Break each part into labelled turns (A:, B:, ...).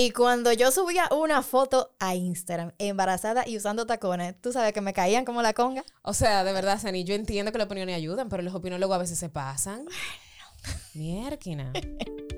A: Y cuando yo subía una foto a Instagram, embarazada y usando tacones, tú sabes que me caían como la conga.
B: O sea, de verdad, Sani, yo entiendo que las opiniones ayudan, pero los opinólogos a veces se pasan. Mierquina.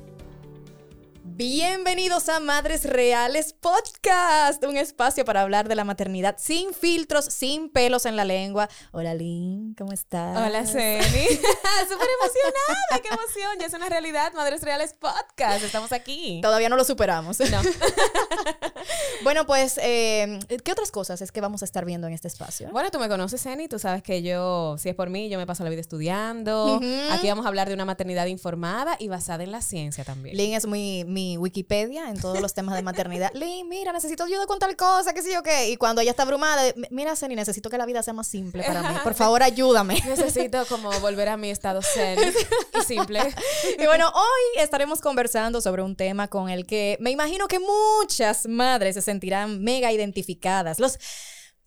A: Bienvenidos a Madres Reales Podcast, un espacio para hablar de la maternidad sin filtros, sin pelos en la lengua. Hola Lynn, ¿cómo estás?
B: Hola, Ceni. Súper emocionada, qué emoción. Ya es una realidad, Madres Reales Podcast. Estamos aquí.
A: Todavía no lo superamos.
B: No.
A: bueno, pues, eh, ¿qué otras cosas es que vamos a estar viendo en este espacio?
B: Bueno, tú me conoces, Ceni. Tú sabes que yo, si es por mí, yo me paso la vida estudiando. Aquí vamos a hablar de una maternidad informada y basada en la ciencia también.
A: Lynn es mi, mi Wikipedia en todos los temas de maternidad. Lynn, mira, necesito ayuda con tal cosa, qué sé yo qué. Y cuando ella está abrumada, "M- mira, Ceni, necesito que la vida sea más simple para mí. Por favor, ayúdame.
B: Necesito como volver a mi estado zen y simple.
A: Y bueno, hoy estaremos conversando sobre un tema con el que me imagino que muchas madres se sentirán mega identificadas. Los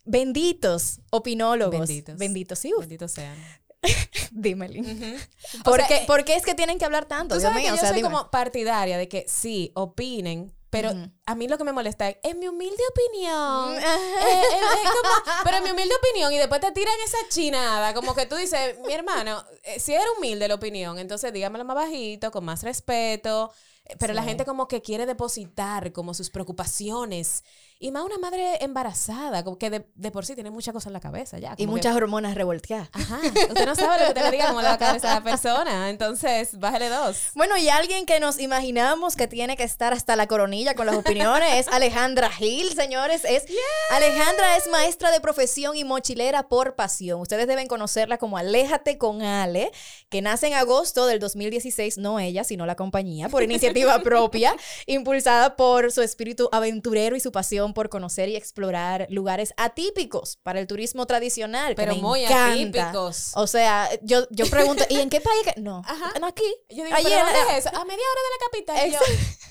A: benditos opinólogos.
B: Benditos.
A: Benditos, sí. uf,
B: Benditos sean.
A: Dime, Lynn.
B: Ujú.
A: ¿Por,
B: O sea,
A: qué,
B: eh,
A: por qué es que tienen que hablar tanto?
B: Tú
A: Dios
B: sabes
A: mío,
B: que
A: o
B: yo
A: sea,
B: soy
A: dime.
B: como partidaria de que sí, opinen, pero a mí lo que me molesta es, en mi humilde opinión. Eh, eh, como, pero en mi humilde opinión, y después te tiran esa chinada, como que tú dices, mi hermano, eh, si era humilde la opinión, entonces dígamelo más bajito, con más respeto. Pero la gente como que quiere depositar como sus preocupaciones. Y más una madre embarazada, como que de, de por sí tiene muchas cosas en la cabeza ya.
A: Y
B: que-
A: muchas hormonas revolteadas.
B: Ajá, usted no sabe lo que te diga como la cabeza de la persona. Entonces, bájale dos.
A: Bueno, y alguien que nos imaginamos que tiene que estar hasta la coronilla con las opiniones es Alejandra Gil, señores. Es, Alejandra es maestra de profesión y mochilera por pasión. Ustedes deben conocerla como Aléjate con Ale, que nace en agosto del 2016, no ella, sino la compañía, por iniciativa propia, impulsada por su espíritu aventurero y su pasión por conocer y explorar lugares atípicos para el turismo tradicional. que
B: Pero
A: me
B: muy
A: encanta.
B: atípicos.
A: O sea, yo, yo pregunto, ¿y en qué país? que-?" No,
B: Ajá.
A: no aquí.
B: Yo digo,
A: Allí
B: ¿pero dónde es eso? A media hora de la capital.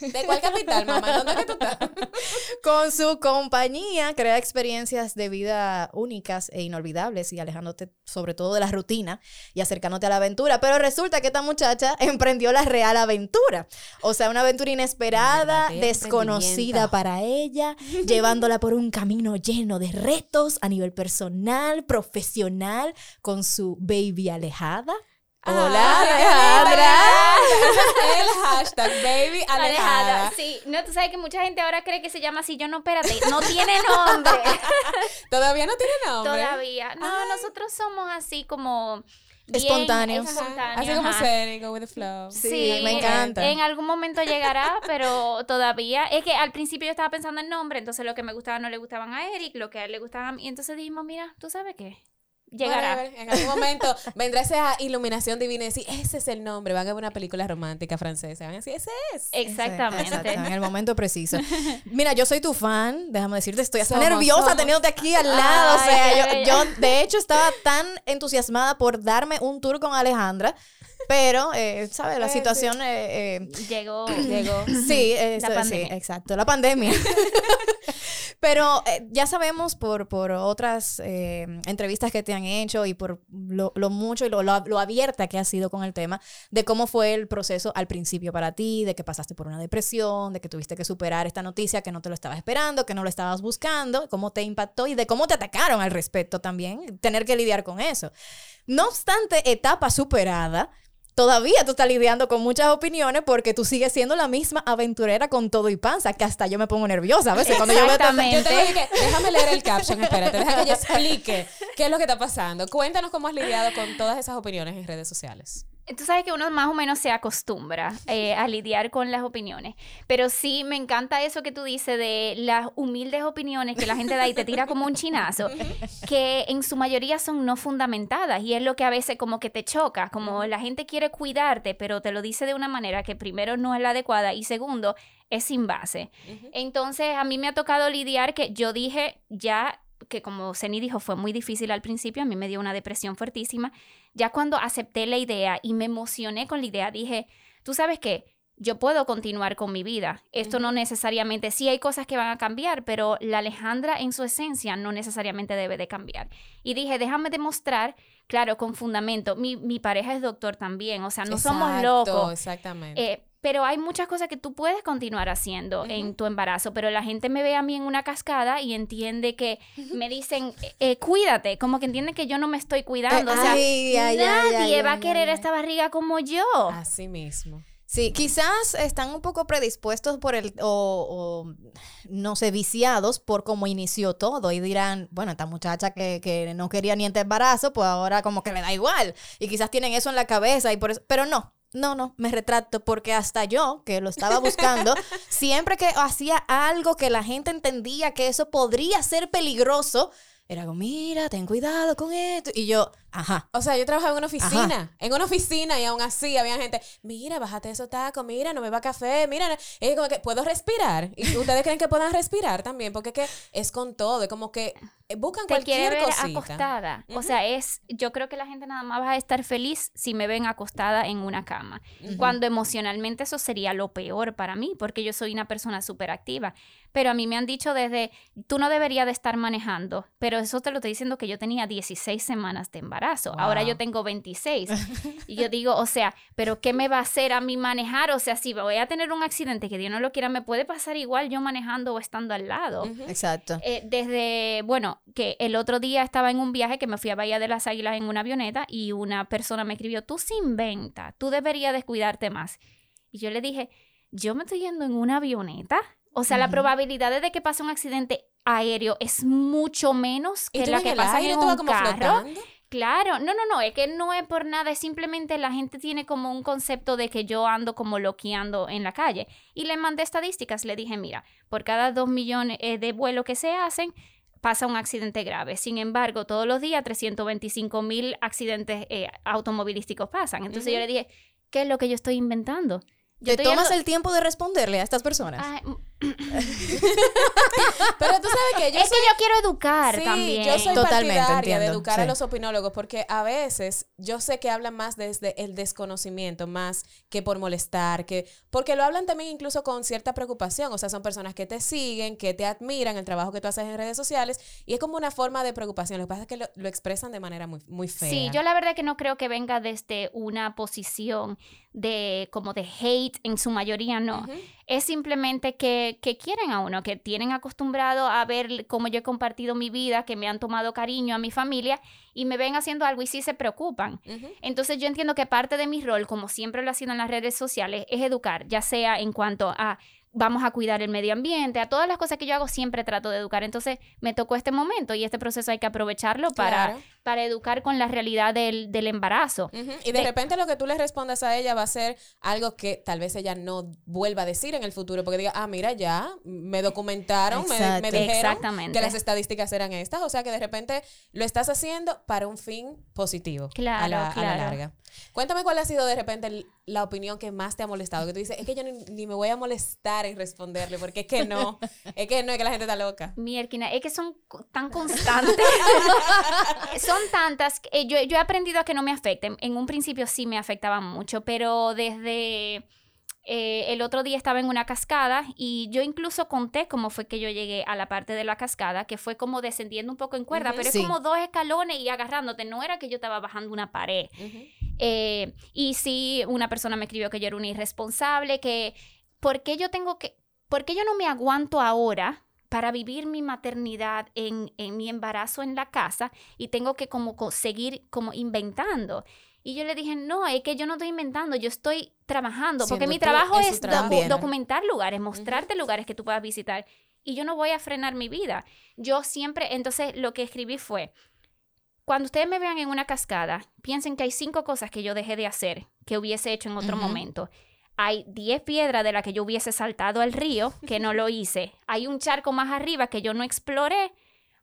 B: Yo, ¿De cuál capital, mamá? ¿Dónde es que tú estás?
A: Con su compañía crea experiencias de vida únicas e inolvidables y alejándote sobre todo de la rutina y acercándote a la aventura. Pero resulta que esta muchacha emprendió la real aventura. O sea, una aventura inesperada, desconocida para ella, llevándola por un camino lleno de retos a nivel personal, profesional, con su baby alejada. Hola,
B: Ay,
A: Alejandra.
B: El hashtag baby alejada.
C: Alejada, sí. No, tú sabes que mucha gente ahora cree que se llama así. Yo no, espérate, no tiene nombre.
B: Todavía no tiene nombre.
C: Todavía. No, nosotros somos así como. Bien
A: Espontáneos.
B: Ajá.
C: espontáneos,
B: Así como. Seri, go with the flow.
A: Sí, me encanta.
C: En algún momento llegará, pero todavía. Es que al principio yo estaba pensando en nombre, entonces lo que me gustaba no le gustaban a Eric, lo que a él le gustaba a mí. Entonces dijimos, mira, ¿tú sabes qué? Llegará.
B: En algún momento vendrá esa iluminación divina y decir, ese es el nombre. Van a ver una película romántica francesa. Van a decir, ese es.
C: Exactamente.
A: Exacto, en el momento preciso. Mira, yo soy tu fan, déjame decirte, estoy hasta
B: Somos,
A: nerviosa
B: somos.
A: teniéndote aquí al lado. o
C: Ay,
A: sea,
C: qué
A: yo, yo de hecho estaba tan entusiasmada por darme un tour con Alejandra, pero, eh, ¿sabes? La
B: sí.
A: situación... eh, eh,
C: Llegó.
B: Llegó.
A: Sí, eso, sí, exacto, la pandemia. Pero eh, ya sabemos por, por otras eh, entrevistas que te han hecho y por lo, lo mucho y lo, lo- lo abierta que has sido con el tema, de cómo fue el proceso al principio para ti, de que pasaste por una depresión, de que tuviste que superar esta noticia que no te lo estabas esperando, que no lo estabas buscando, cómo te impactó y de cómo te atacaron al respecto también, tener que lidiar con eso. No obstante, etapa superada, todavía tú estás lidiando con muchas opiniones porque tú sigues siendo la misma aventurera con todo y panza, que hasta yo me pongo nerviosa a veces cuando yo veo.
B: Yo dije, déjame leer el caption, espérate, deja que yo explique qué es lo que está pasando. Cuéntanos cómo has lidiado con todas esas opiniones en redes sociales.
C: Tú sabes que uno más o menos se acostumbra eh, a lidiar con las opiniones, pero sí me encanta eso que tú dices de las humildes opiniones que la gente da y te tira como un chinazo, que en su mayoría son no fundamentadas y es lo que a veces como que te choca, como la gente quiere cuidarte, pero te lo dice de una manera que primero no es la adecuada y segundo es sin base. Entonces a mí me ha tocado lidiar que yo dije ya que como Ceni dijo, fue muy difícil al principio, a mí me dio una depresión fuertísima. Ya cuando acepté la idea y me emocioné con la idea, dije, tú sabes qué, yo puedo continuar con mi vida. Esto no necesariamente, sí hay cosas que van a cambiar, pero la Alejandra en su esencia no necesariamente debe de cambiar. Y dije, déjame demostrar, claro, con fundamento. Mi, mi pareja es doctor también, o sea, no somos locos.
B: Exactamente.
C: Eh, pero hay muchas cosas que tú puedes continuar haciendo en tu embarazo, pero la gente me ve a mí en una cascada y entiende que me dicen, eh, eh, cuídate, como que entienden que yo no me estoy cuidando. o sea,
A: ay, ay, ay,
C: nadie
A: ay,
C: va a querer esta barriga como yo.
B: Así mismo.
A: Sí, quizás están un poco predispuestos por el, o, o, no sé, viciados por cómo inició todo y dirán, bueno, esta muchacha que, que no quería ni este embarazo, pues ahora como que le da igual. Y quizás tienen eso en la cabeza y por eso, pero no. No, no, me retracto porque hasta yo, que lo estaba buscando, siempre que hacía algo que la gente entendía que eso podría ser peligroso, era como, mira, ten cuidado con esto. Y yo, ajá,
B: O sea, yo trabajaba en una oficina, en una oficina y aún así había gente, mira, bájate esos tacos, mira, no beba café, mira, no-". es como que puedo respirar. Y ustedes creen que puedan respirar también, porque es que es con todo, es como que eh, buscan
C: te quiere
B: cualquier
C: ver
B: cosita.
C: acostada. O sea, es, yo creo que la gente nada más va a estar feliz si me ven acostada en una cama. Cuando emocionalmente eso sería lo peor para mí, porque yo soy una persona súper activa. Pero a mí me han dicho desde, tú no deberías de estar manejando, pero eso te lo estoy diciendo que yo tenía 16 semanas de embarazo. Ahora
B: Wow.
C: yo tengo 26. y yo digo, o sea, pero ¿qué me va a hacer a mí manejar? O sea, si voy a tener un accidente que Dios no lo quiera, me puede pasar igual yo manejando o estando al lado.
B: Ujú.
A: exacto.
C: Eh, desde, bueno, que el otro día estaba en un viaje que me fui a Bahía de las Águilas en una avioneta y una persona me escribió, tú se inventa, tú deberías descuidarte más. Y yo le dije, yo me estoy yendo en una avioneta. O sea, la
A: Ujú.
C: probabilidad de que pase un accidente aéreo es mucho menos
B: ¿Y
C: que la que pasa en un
B: como
C: carro.
B: flotando?
C: Claro, no, no, no, es que no es por nada, es simplemente la gente tiene como un concepto de que yo ando como loqueando en la calle. Y le mandé estadísticas, le dije, mira, por cada dos millones eh, de vuelos que se hacen, pasa un accidente grave. Sin embargo, todos los días 325 mil accidentes eh, automovilísticos pasan. Entonces yo le dije, ¿qué es lo que yo estoy inventando? Yo
A: ¿Te tomas
C: yendo-
A: el tiempo de responderle a estas personas?
B: Pero tú sabes que yo
C: es
B: soy
C: que yo quiero educar
B: Sí,
C: también.
B: yo soy
A: Totalmente,
B: partidaria de
A: entiendo,
B: educar a los opinólogos porque a veces yo sé que hablan más desde el desconocimiento, más que por molestar, que porque lo hablan también incluso con cierta preocupación, o sea, son personas que te siguen, que te admiran el trabajo que tú haces en redes sociales y es como una forma de preocupación, lo que pasa es que lo, lo expresan de manera muy, muy fea.
C: Sí, yo la verdad que no creo que venga desde una posición de como de hate en su mayoría, no. Es simplemente que, que quieren a uno, que tienen acostumbrado a ver cómo yo he compartido mi vida, que me han tomado cariño a mi familia y me ven haciendo algo y sí se preocupan. Entonces yo entiendo que parte de mi rol, como siempre lo ha sido en las redes sociales, es educar, ya sea en cuanto a vamos a cuidar el medio ambiente, a todas las cosas que yo hago siempre trato de educar. Entonces me tocó este momento y este proceso hay que aprovecharlo para,
B: Claro.
C: Para educar con la realidad del, del embarazo.
B: Y de
C: De-
B: repente lo que tú le respondas a ella va a ser algo que tal vez ella no vuelva a decir en el futuro, porque diga, ah, mira, ya me documentaron, me, dijeron que las estadísticas eran estas, o sea que de repente lo estás haciendo para un fin positivo
C: Claro,
B: a, la, a la
C: claro.
B: larga. Cuéntame cuál ha sido de repente el- la opinión que más te ha molestado, que tú dices, es que yo ni, ni me voy a molestar en responderle, porque es que no, es que no, es que la gente está loca.
C: Mierquina, es que son tan constantes. son tantas. que, eh, yo, yo he aprendido a que no me afecten. En un principio sí me afectaban mucho, pero desde eh, el otro día estaba en una cascada y yo incluso conté cómo fue que yo llegué a la parte de la cascada, que fue como descendiendo un poco en cuerda, pero
A: Sí.
C: es como dos escalones y agarrándote. No era que yo estaba bajando una pared. Eh, y sí, una persona me escribió que yo era una irresponsable, que ¿por qué yo tengo que, por qué yo no me aguanto ahora para vivir mi maternidad en, en mi embarazo en la casa y tengo que como co- seguir como inventando? Y yo le dije, no, es que yo no estoy inventando, yo estoy trabajando, porque
B: Siendo
C: mi trabajo es
B: trabajo.
C: Documentar lugares, mostrarte lugares que tú puedas visitar. Y yo no voy a frenar mi vida. Yo siempre, entonces lo que escribí fue, cuando ustedes me vean en una cascada, piensen que hay cinco cosas que yo dejé de hacer, que hubiese hecho en otro momento. Hay 10 piedras de las que yo hubiese saltado al río, que no lo hice. Hay un charco más arriba que yo no exploré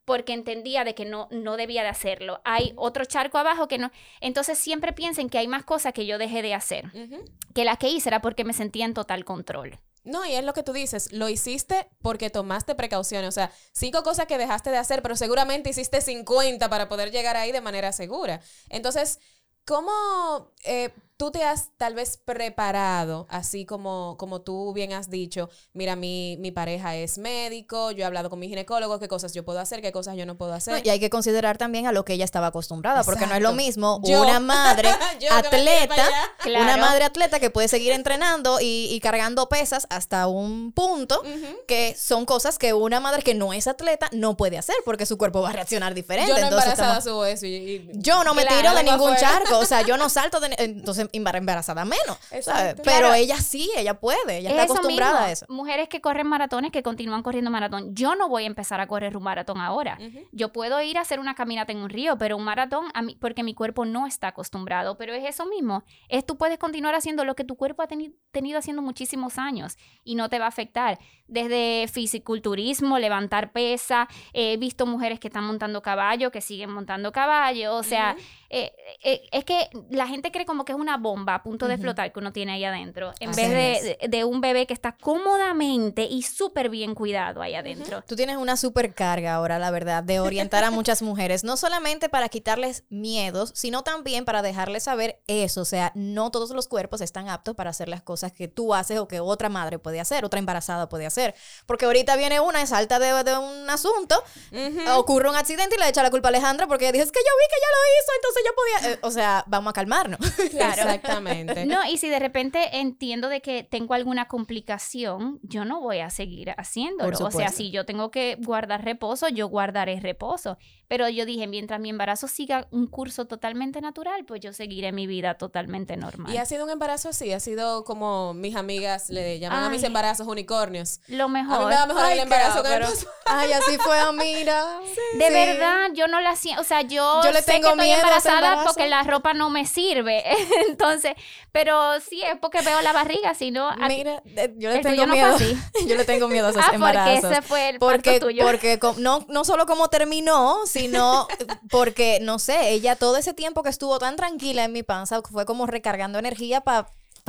C: porque entendía de que no, no debía de hacerlo. Hay otro charco abajo que no... Entonces siempre piensen que hay más cosas que yo dejé de hacer, que las que hice era porque me sentía en total control.
B: No, y es lo que tú dices, lo hiciste porque tomaste precauciones, o sea, cinco cosas que dejaste de hacer, pero seguramente hiciste 50 para poder llegar ahí de manera segura. Entonces, ¿cómo eh, tú te has tal vez preparado, así como, como tú bien has dicho, mira, mi, mi pareja es médico, yo he hablado con mi ginecólogo, qué cosas yo puedo hacer, qué cosas yo no puedo hacer?
A: No, y hay que considerar también a lo que ella estaba acostumbrada, porque no es lo mismo
B: Yo.
A: una madre atleta.
C: Claro.
A: una madre atleta que puede seguir entrenando y, y cargando pesas hasta un punto, que son cosas que una madre que no es atleta no puede hacer, porque su cuerpo va a reaccionar diferente.
B: yo no
A: Entonces,
B: embarazada
A: estamos-
B: subo eso y, y-
A: yo no me
C: Claro,
A: tiro de ningún charco, o sea, yo no salto de, entonces embarazada menos. Pero
C: Claro.
A: ella sí, ella puede, ella está
C: Es
A: acostumbrada
C: mismo.
A: a eso.
C: Mujeres que corren maratones, que continúan corriendo maratón. Yo no voy a empezar a correr un maratón ahora. Yo puedo ir a hacer una caminata en un río, pero un maratón, a mí, porque mi cuerpo no está acostumbrado. Pero es eso mismo. Es tú puedes continuar haciendo lo que tu cuerpo ha teni- tenido haciendo muchísimos años y no te va a afectar. Desde fisiculturismo, levantar pesa. He visto mujeres que están montando caballo, que siguen montando caballo. O sea, eh, eh, es que la gente cree como que es una bomba a punto de
A: Ujú.
C: explotar que uno tiene ahí adentro. En
A: Así
C: vez de, de- de un bebé que está cómodamente y súper bien cuidado ahí adentro.
A: Tú tienes una supercarga ahora, la verdad, de orientar a muchas mujeres, no solamente para quitarles miedos, sino también para dejarles saber eso. O sea, no todos los cuerpos están aptos para hacer las cosas que tú haces o que otra madre puede hacer, otra embarazada puede hacer. Porque ahorita viene una, es salta de, de un asunto, ocurre un accidente y le echa la culpa a Alejandra porque ella dice, es que yo vi que ella lo hizo, entonces yo podía... Eh, o sea, vamos a calmarnos.
C: Claro.
B: Exactamente.
C: No, y si de repente entiendo de que tengo alguna complicación, yo no voy a seguir haciéndolo.
A: Por
C: O sea, si yo tengo que guardar reposo, yo guardaré reposo. Pero yo dije, mientras mi embarazo siga un curso totalmente natural, pues yo seguiré mi vida totalmente normal.
B: Y ha sido un embarazo así, ha sido como mis amigas le llaman a mis embarazos unicornios.
C: Lo
B: A mí
C: mejor.
B: me va mejor
A: Ay,
B: el embarazo que esposo.
A: Ay, así fue, mira.
C: De
A: Sí.
C: verdad, yo no la siento, o sea, yo,
A: Yo le
C: sé
A: tengo
C: que estoy
A: miedo a
C: embarazada porque la ropa no me sirve. Entonces, pero sí es porque veo la barriga, si no, a-
A: Mira, eh, yo le tengo miedo. yo le tengo miedo a esos
C: ah, porque
A: embarazos.
C: ese fue el
A: porque,
C: parto tuyo.
A: porque no, no solo como terminó, sino porque, no sé, ella todo ese tiempo que estuvo tan tranquila en mi panza fue como recargando energía para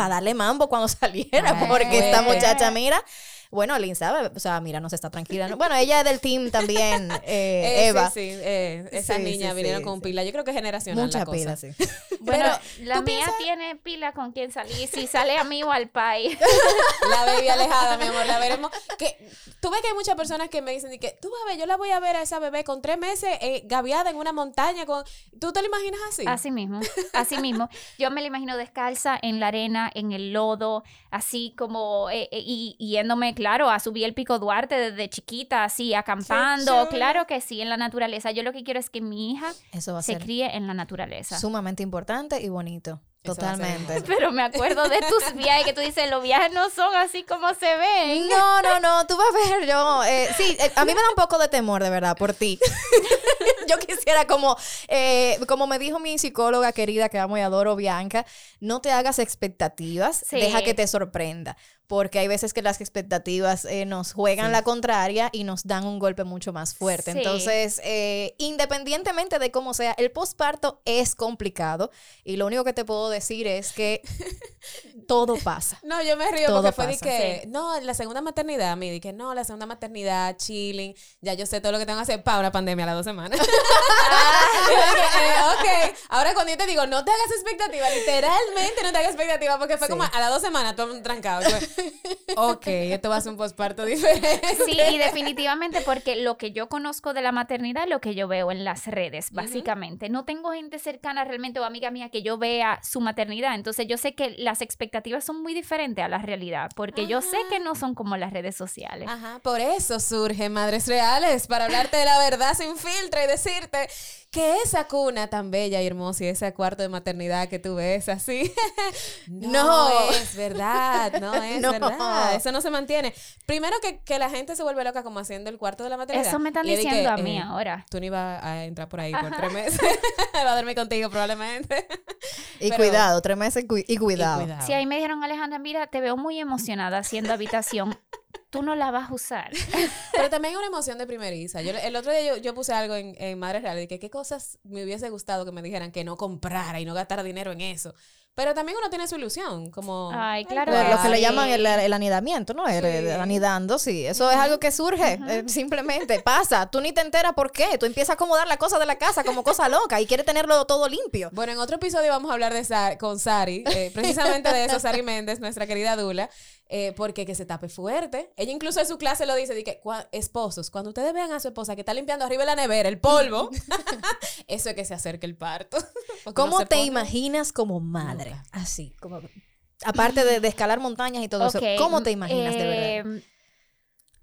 A: darle mambo cuando saliera,
B: Ay,
A: porque esta muchacha, mira, bueno, Lynn sabe, o sea, mira, no se está tranquila. ¿no? Bueno, ella es del team también, eh,
B: Eh,
A: Eva.
B: Sí, sí, eh,
A: Sí,
B: niñas
A: sí,
B: vinieron con pila. Yo creo que es generacional
A: Mucha
B: la cosa.
A: pila, sí.
C: Bueno, la
B: ¿tú
C: mía
B: piensas-
C: tiene pila con quien salir. Si sale a mí o al país.
B: La baby alejada, mi amor, la veremos. Que, tú ves que hay muchas personas que me dicen y que tú vas a ver, yo la voy a ver a esa bebé con tres meses eh, gaviada en una montaña. con ¿Tú te lo imaginas así?
C: Así mismo, así mismo. Yo me la imagino descalza en la arena, en el lodo, así como, eh, eh, y yéndome, claro, a subir el Pico Duarte desde chiquita, así, acampando. Claro que sí, en la naturaleza. Yo lo que quiero es que mi hija
A: Eso va a
C: se
A: ser
C: críe en la naturaleza.
A: sumamente importante y bonito.
B: Eso
A: Totalmente.
C: Pero me acuerdo de tus viajes que tú dices, los viajes no son así como se ven.
A: No, no, no, tú vas a ver, yo, eh, sí, eh, a mí me da un poco de temor, de verdad, por ti. yo quisiera como, eh, como me dijo mi psicóloga querida que amo y adoro, Bianca, no te hagas expectativas,
C: Sí.
A: deja que te sorprenda. Porque hay veces que las expectativas eh, nos juegan la contraria y nos dan un golpe mucho más fuerte.
C: Sí.
A: Entonces, eh, independientemente de cómo sea, el posparto es complicado y lo único que te puedo decir es que todo pasa.
B: No, yo me río
A: Todo
B: porque fue de
A: pasa.
B: que, no, la segunda maternidad, me dije, no, la segunda maternidad, chilling, ya yo sé todo lo que tengo que hacer para una pandemia a las dos semanas. Ok, ahora cuando yo te digo, no te hagas expectativa, literalmente no te hagas expectativa, porque fue
A: Sí.
B: como a las dos semanas todo trancado. Ok, esto va a ser un posparto diferente.
C: Sí, y definitivamente porque lo que yo conozco de la maternidad es lo que yo veo en las redes, básicamente. No tengo gente cercana realmente o amiga mía que yo vea su maternidad, entonces yo sé que las expectativas son muy diferentes a la realidad, porque yo sé que no son como las redes sociales.
B: Ajá, por eso surge Madres Reales, para hablarte de la verdad sin filtro y decirte que esa cuna tan bella y hermosa y ese cuarto de maternidad que tú ves así, no,
A: No.
B: es verdad, no es
A: No.
B: verdad, eso no se mantiene. Primero que, que la gente se vuelve loca como haciendo el cuarto de la maternidad.
C: Eso me están
B: Y
C: diciendo
B: que,
C: a mí
B: eh,
C: ahora.
B: Tú no ibas a entrar por ahí por tres meses, va a dormir contigo probablemente.
A: Y
B: Pero-
A: cuidado, tres meses cu- y cuidado.
B: Y cuidado.
C: Si ahí me dijeron, Alejandra, mira, te veo muy emocionada haciendo habitación, tú no la vas a usar.
B: Pero también una emoción de primeriza. Yo, el otro día yo, yo puse algo en, en Madres Reales de que qué cosas me hubiese gustado que me dijeran que no comprara y no gastara dinero en eso. Pero también uno tiene su ilusión, como...
C: Ay, claro
A: Lo,
C: que
A: lo que le llaman el, el anidamiento, ¿no? El, el
B: Sí.
A: anidando, sí. Eso es algo que surge, eh, simplemente pasa. Tú ni te enteras por qué. Tú empiezas a acomodar las cosas de la casa como cosa loca y quieres tenerlo todo limpio.
B: Bueno, en otro episodio vamos a hablar de Sa- con Sari, eh, precisamente de eso, Sari Méndez, nuestra querida Dula, eh, porque que se tape fuerte. Ella incluso en su clase lo dice, cua- esposos, cuando ustedes vean a su esposa que está limpiando arriba de la nevera el polvo, eso es que se acerque el parto.
A: ¿Cómo te
B: pone-
A: imaginas como madre? Así, como... Aparte de, de escalar montañas y todo eso, ¿cómo te imaginas de verdad?
C: em,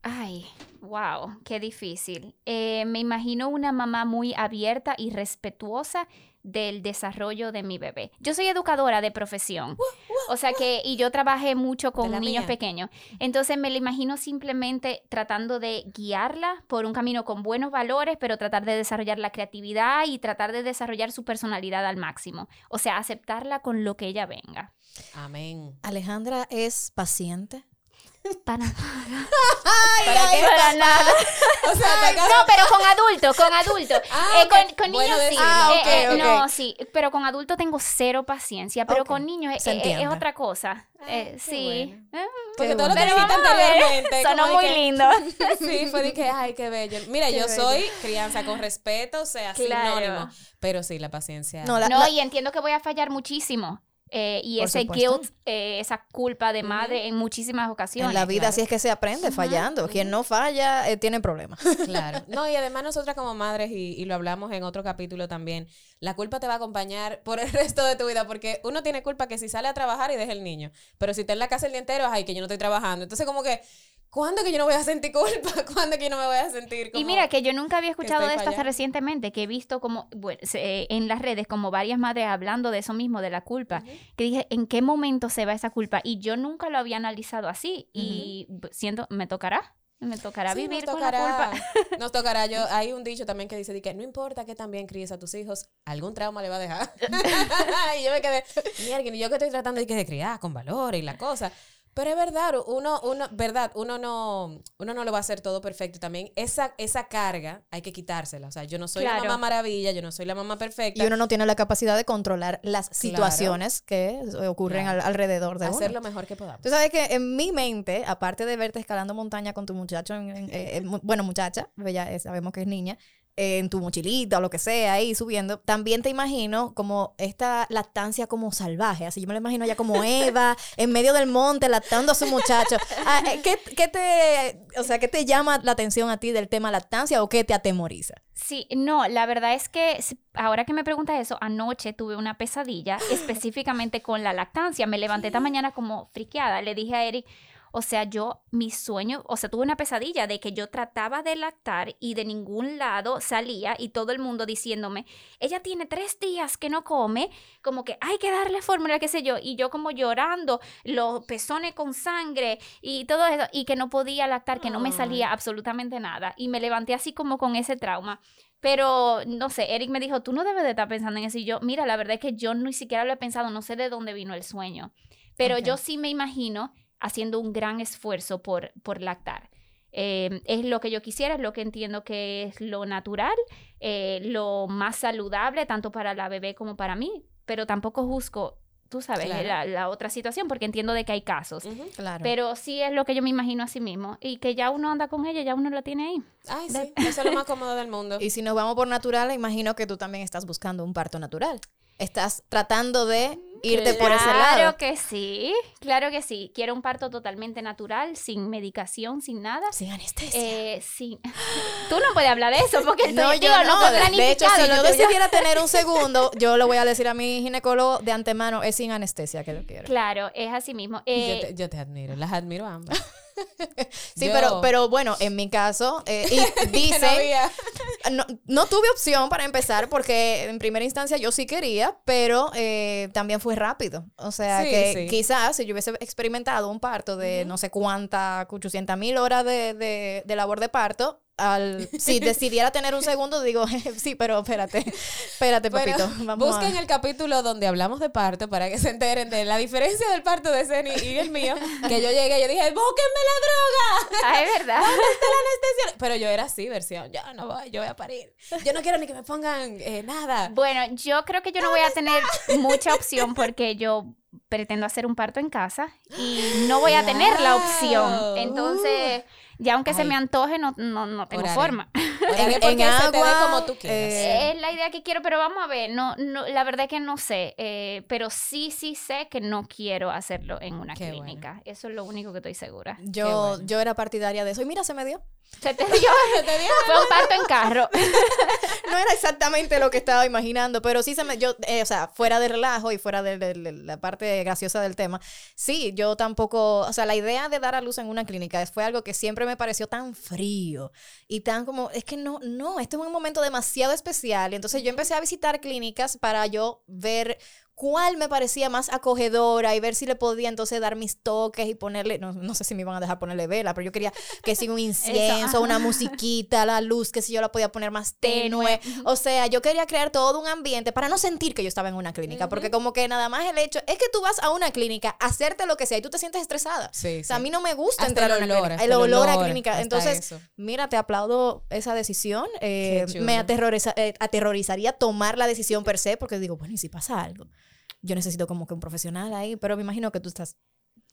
C: Ay, wow, qué difícil. Eh, me imagino una mamá muy abierta y respetuosa del desarrollo de mi bebé. Yo soy educadora de profesión, o sea que, y yo trabajé mucho con niños
B: mía.
C: pequeños, entonces me la imagino simplemente tratando de guiarla por un camino con buenos valores, pero tratar de desarrollar la creatividad y tratar de desarrollar su personalidad al máximo, o sea, aceptarla con lo que ella venga.
B: Amén.
A: Alejandra es paciente.
C: Para
B: ¿Para qué?
C: Para nada.
B: O sea,
C: No, pero con adultos, con adultos.
B: Ah,
C: Eh, con,
B: Bueno
C: niños sí.
B: decirlo.
A: Ah,
C: Eh, eh. No, sí, pero con adultos tengo cero paciencia, pero con niños es, otra cosa.
B: Ah,
C: Eh,
B: qué
C: sí.
B: bueno.
C: Eh,
B: Porque todo lo que
C: Pero
B: dijiste
C: vamos a ver.
B: anteriormente.
C: Sonó muy
B: que-
C: lindo.
B: Sí, fue de que, ay, qué bello. Mira,
A: Qué
B: yo
A: bello.
B: soy crianza con respeto, o sea,
C: Claro.
B: sinónimo. Pero sí, la paciencia.
A: No, la-
C: No,
A: la-
C: y entiendo que voy a fallar muchísimo. Eh, y
A: Por
C: ese
A: supuesto.
C: guilt, eh, esa culpa de madre en muchísimas ocasiones.
A: en la vida
B: claro.
A: así es que se aprende, fallando. Quien no falla eh, tiene problemas.
B: Claro. No, y además nosotras como madres, y, y lo hablamos en otro capítulo también, la culpa te va a acompañar por el resto de tu vida, porque uno tiene culpa que si sale a trabajar y deja el niño, pero si está en la casa el día entero, ay, que yo no estoy trabajando. Entonces como que, ¿cuándo que yo no voy a sentir culpa? ¿Cuándo que yo no me voy a sentir como...
C: Y mira que yo nunca había escuchado de esto hasta recientemente, que he visto como, bueno, se- en las redes como varias madres hablando de eso mismo, de la culpa, que dije, ¿en qué momento se va esa culpa? Y yo nunca lo había analizado así y b- siento, me tocará, me tocará
B: Sí,
C: vivir
B: nos
C: con la
B: tocará,
C: culpa.
B: Nos tocará. Yo, hay un dicho también que dice de que no importa que también críes a tus hijos, algún trauma le va a dejar. y yo me quedé, mierda, y yo que estoy tratando de, que de criar con valores y la cosa. Pero es verdad, uno, uno, verdad, uno no, uno no lo va a hacer todo perfecto. También esa, esa carga hay que quitársela. O sea, yo no soy
C: Claro.
B: la mamá maravilla, yo no soy la mamá perfecta.
A: Y uno no tiene la capacidad de controlar las situaciones que ocurren
B: Claro.
A: al- alrededor de uno.
B: hacer lo mejor que podamos.
A: Tú sabes que en mi mente, aparte de verte escalando montaña con tu muchacho, en- en- eh, bueno, muchacha, ya eh, sabemos que es niña, en tu mochilita o lo que sea, ahí subiendo, también te imagino como esta lactancia como salvaje, así yo me lo imagino ya como Eva, en medio del monte, lactando a su muchacho. Ah, eh, ¿qué, qué te, o sea, ¿qué te llama la atención a ti del tema lactancia o qué te atemoriza?
C: Sí, no, la verdad es que ahora que me preguntas eso, anoche tuve una pesadilla específicamente con la lactancia. Me levanté esta mañana como friqueada. Le dije a Eric, o sea, yo, mi sueño, o sea, tuve una pesadilla de que yo trataba de lactar y de ningún lado salía y todo el mundo diciéndome, ella tiene tres días que no come, como que hay que darle fórmula, qué sé yo, y yo como llorando, los pezones con sangre y todo eso, y que no podía lactar, que no me salía absolutamente nada. Y me levanté así como con ese trauma. Pero, no sé, Eric me dijo, tú no debes de estar pensando en eso. Y yo, mira, la verdad es que yo ni siquiera lo he pensado, no sé de dónde vino el sueño. Pero yo sí me imagino haciendo un gran esfuerzo por, por lactar. Eh, es lo que yo quisiera, es lo que entiendo que es lo natural, eh, lo más saludable, tanto para la bebé como para mí. Pero tampoco juzgo, tú sabes,
B: Claro.
C: la, la otra situación, porque entiendo de que hay casos.
A: Claro.
C: Pero sí es lo que yo me imagino a sí mismo. Y que ya uno anda con ella, ya uno la tiene ahí.
B: Ay, sí, eso es lo más cómodo del mundo.
A: Y si nos vamos por natural, imagino que tú también estás buscando un parto natural. Estás tratando de irte por ese lado.
C: Claro que sí, claro que sí. Quiero un parto totalmente natural, sin medicación, sin nada.
A: Sin anestesia.
C: Eh, sin... Tú no puedes hablar de eso porque
A: no,
C: estoy,
A: yo
C: digo,
A: no.
C: fue
A: de- de hecho, si yo decidiera tener un segundo, yo lo voy a decir a mi ginecólogo de antemano, es sin anestesia que lo quiero.
C: Claro, es así mismo.
B: yo,
C: Eh,
B: te, yo te admiro, las admiro ambas.
A: Sí,
B: Yo-
A: pero, pero bueno, en mi caso, eh, y
B: no
A: dicen, no, no tuve opción para empezar porque en primera instancia yo sí quería, pero eh, también fue rápido. O sea
B: Sí,
A: que
B: sí.
A: quizás si yo hubiese experimentado un parto de no sé cuántas, 800 mil horas de, de- de labor de parto, al, si decidiera tener un segundo, digo, sí, pero espérate, espérate,
B: Bueno,
A: papito. Vamos
B: busquen
A: a...
B: el capítulo donde hablamos de parto para que se enteren de la diferencia del parto de Zeni y el mío. Que yo llegué y yo dije, búsquenme la droga.
C: Ah, es verdad.
B: ¿Dónde está la anestesia? Pero yo era así, versión, yo no voy, yo voy a parir. Yo no quiero ni que me pongan eh, nada.
C: Bueno, yo creo que yo no voy a tener mucha opción porque yo pretendo hacer un parto en casa y no voy a tener la opción. Entonces, ya aunque se me antoje, no, no, no tengo forma.
A: En-
B: se te
A: agua,
B: como tú quieras.
A: eh,
C: Es la idea que quiero, pero vamos a ver. No, no, la verdad es que no sé, eh, pero sí, sí sé que no quiero hacerlo en una
B: Qué bueno.
C: clínica. Eso es lo único que estoy segura.
A: Yo,
B: bueno.
A: yo era partidaria de eso. Y mira, se me dio.
C: Se te dio- fue un parto en carro.
A: No era exactamente lo que estaba imaginando, pero sí se me, yo, eh, o sea, fuera de relajo y fuera de, de- de la parte graciosa del tema, sí, yo tampoco, o sea, la idea de dar a luz en una clínica fue algo que siempre me pareció tan frío y tan como, es que no, no, este es un momento demasiado especial. Entonces yo empecé a visitar clínicas para yo ver cuál me parecía más acogedora y ver si le podía entonces dar mis toques y ponerle, no, no sé si me iban a dejar ponerle vela, pero yo quería que si un incienso, una musiquita, la luz, que si yo la podía poner más tenue. O sea, yo quería crear todo un ambiente para no sentir que yo estaba en una clínica, porque como que nada más el hecho es que tú vas a una clínica a hacerte lo que sea y tú te sientes estresada.
B: Sí,
A: O sea, a mí no me gusta
B: Hasta
A: entrar
B: el
A: a una
B: olor,
A: clínica. El
B: el
A: olor a
B: olor,
A: clínica. Entonces,
B: eso.
A: mira, te aplaudo esa decisión. Eh, me aterroriza- eh, aterrorizaría tomar la decisión per se, porque digo, bueno, ¿y si pasa algo? Yo necesito como que un profesional ahí, pero me imagino que tú estás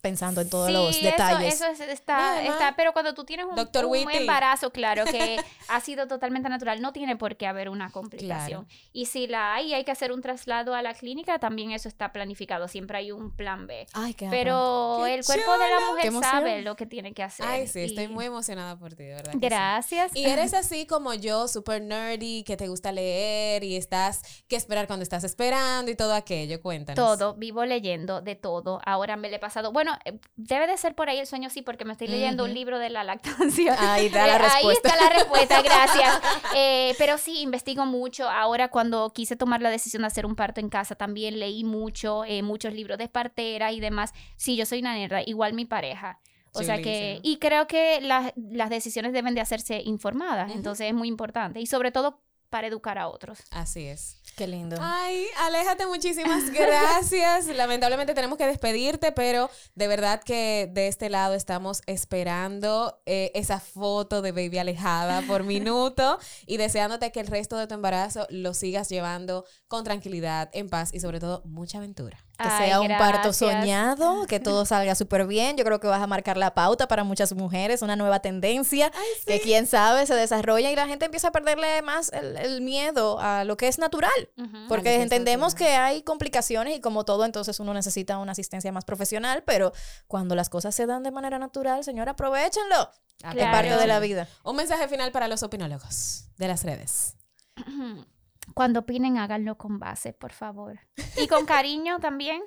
A: pensando en todos
C: Sí,
A: los
C: eso-
A: detalles.
C: Eso, es- está, está, pero cuando tú tienes un, un embarazo, claro, que ha sido totalmente natural, no tiene por qué haber una complicación. Y si la hay y hay que hacer un traslado a la clínica, también eso está planificado, siempre hay un plan B.
A: Ay, qué
C: Pero
B: Qué
C: el cuerpo de la mujer sabe lo que tiene que hacer.
B: Ay, sí, estoy muy emocionada por ti, de verdad. sí.
C: Gracias.
B: Y eres así como yo, súper nerdy, que te gusta leer y estás, que esperar cuando estás esperando y todo aquello. Cuéntanos.
C: Todo, vivo leyendo de todo. Ahora me le he pasado. Bueno, debe de ser por ahí el sueño, sí, porque me estoy leyendo un libro de la lactancia.
A: Ahí está la
C: Eh, Ahí
A: respuesta.
C: está la respuesta, gracias. Eh, pero sí, investigo mucho. Ahora, cuando quise tomar la decisión de hacer un parto en casa, también leí mucho, eh, muchos libros de partera y demás. Sí, yo soy una nerda, igual mi pareja. O sea que, y creo que las, las decisiones deben de hacerse informadas, entonces es muy importante. Y sobre todo para educar a otros.
B: Así es.
A: Qué lindo.
B: Ay, aléjate, muchísimas gracias. Lamentablemente tenemos que despedirte, pero de verdad que de este lado estamos esperando eh, esa foto de baby alejada por minuto y deseándote que el resto de tu embarazo lo sigas llevando con tranquilidad, en paz y sobre todo mucha aventura.
A: Que
C: Ay,
A: sea un parto
C: gracias.
A: soñado, que todo salga súper bien. Yo creo que vas a marcar la pauta para muchas mujeres, una nueva tendencia que quién sabe se desarrolla y la gente empieza a perderle más el, el miedo a lo que es natural.
C: Ujú.
A: Porque
B: A lo que es
A: entendemos
B: natural.
A: que hay complicaciones y como todo, entonces uno necesita una asistencia más profesional, pero cuando las cosas se dan de manera natural, señor, aprovechenlo. Es
C: Claro.
A: parte de la vida.
B: Un mensaje final para los opinólogos de las redes.
C: Cuando opinen, háganlo con base, por favor. Y con cariño también.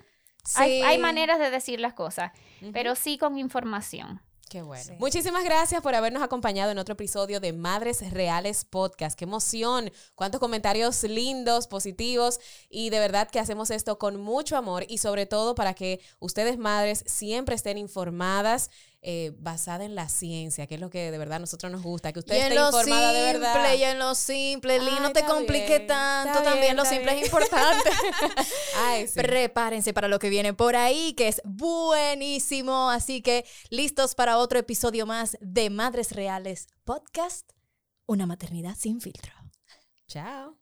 C: Hay,
A: Sí.
C: hay maneras de decir las cosas, pero sí con información.
B: Qué bueno.
A: Sí.
B: Muchísimas gracias por habernos acompañado en otro episodio de Madres Reales Podcast. Qué emoción, cuántos comentarios lindos, positivos y de verdad que hacemos esto con mucho amor y sobre todo para que ustedes madres siempre estén informadas eh, basada en la ciencia, que es lo que de verdad a nosotros nos gusta, que usted
A: Y en
B: esté
A: lo
B: informada de verdad.
A: simple, y en lo simple, Lee,
B: Ay,
A: no te complique
B: bien,
A: tanto,
B: está
A: también
B: bien,
A: lo simple
B: bien.
A: es importante.
B: Ay, sí.
A: Prepárense para lo que viene por ahí, que es buenísimo. Así que listos para otro episodio más de Madres Reales Podcast, una maternidad sin filtro.
B: Chao.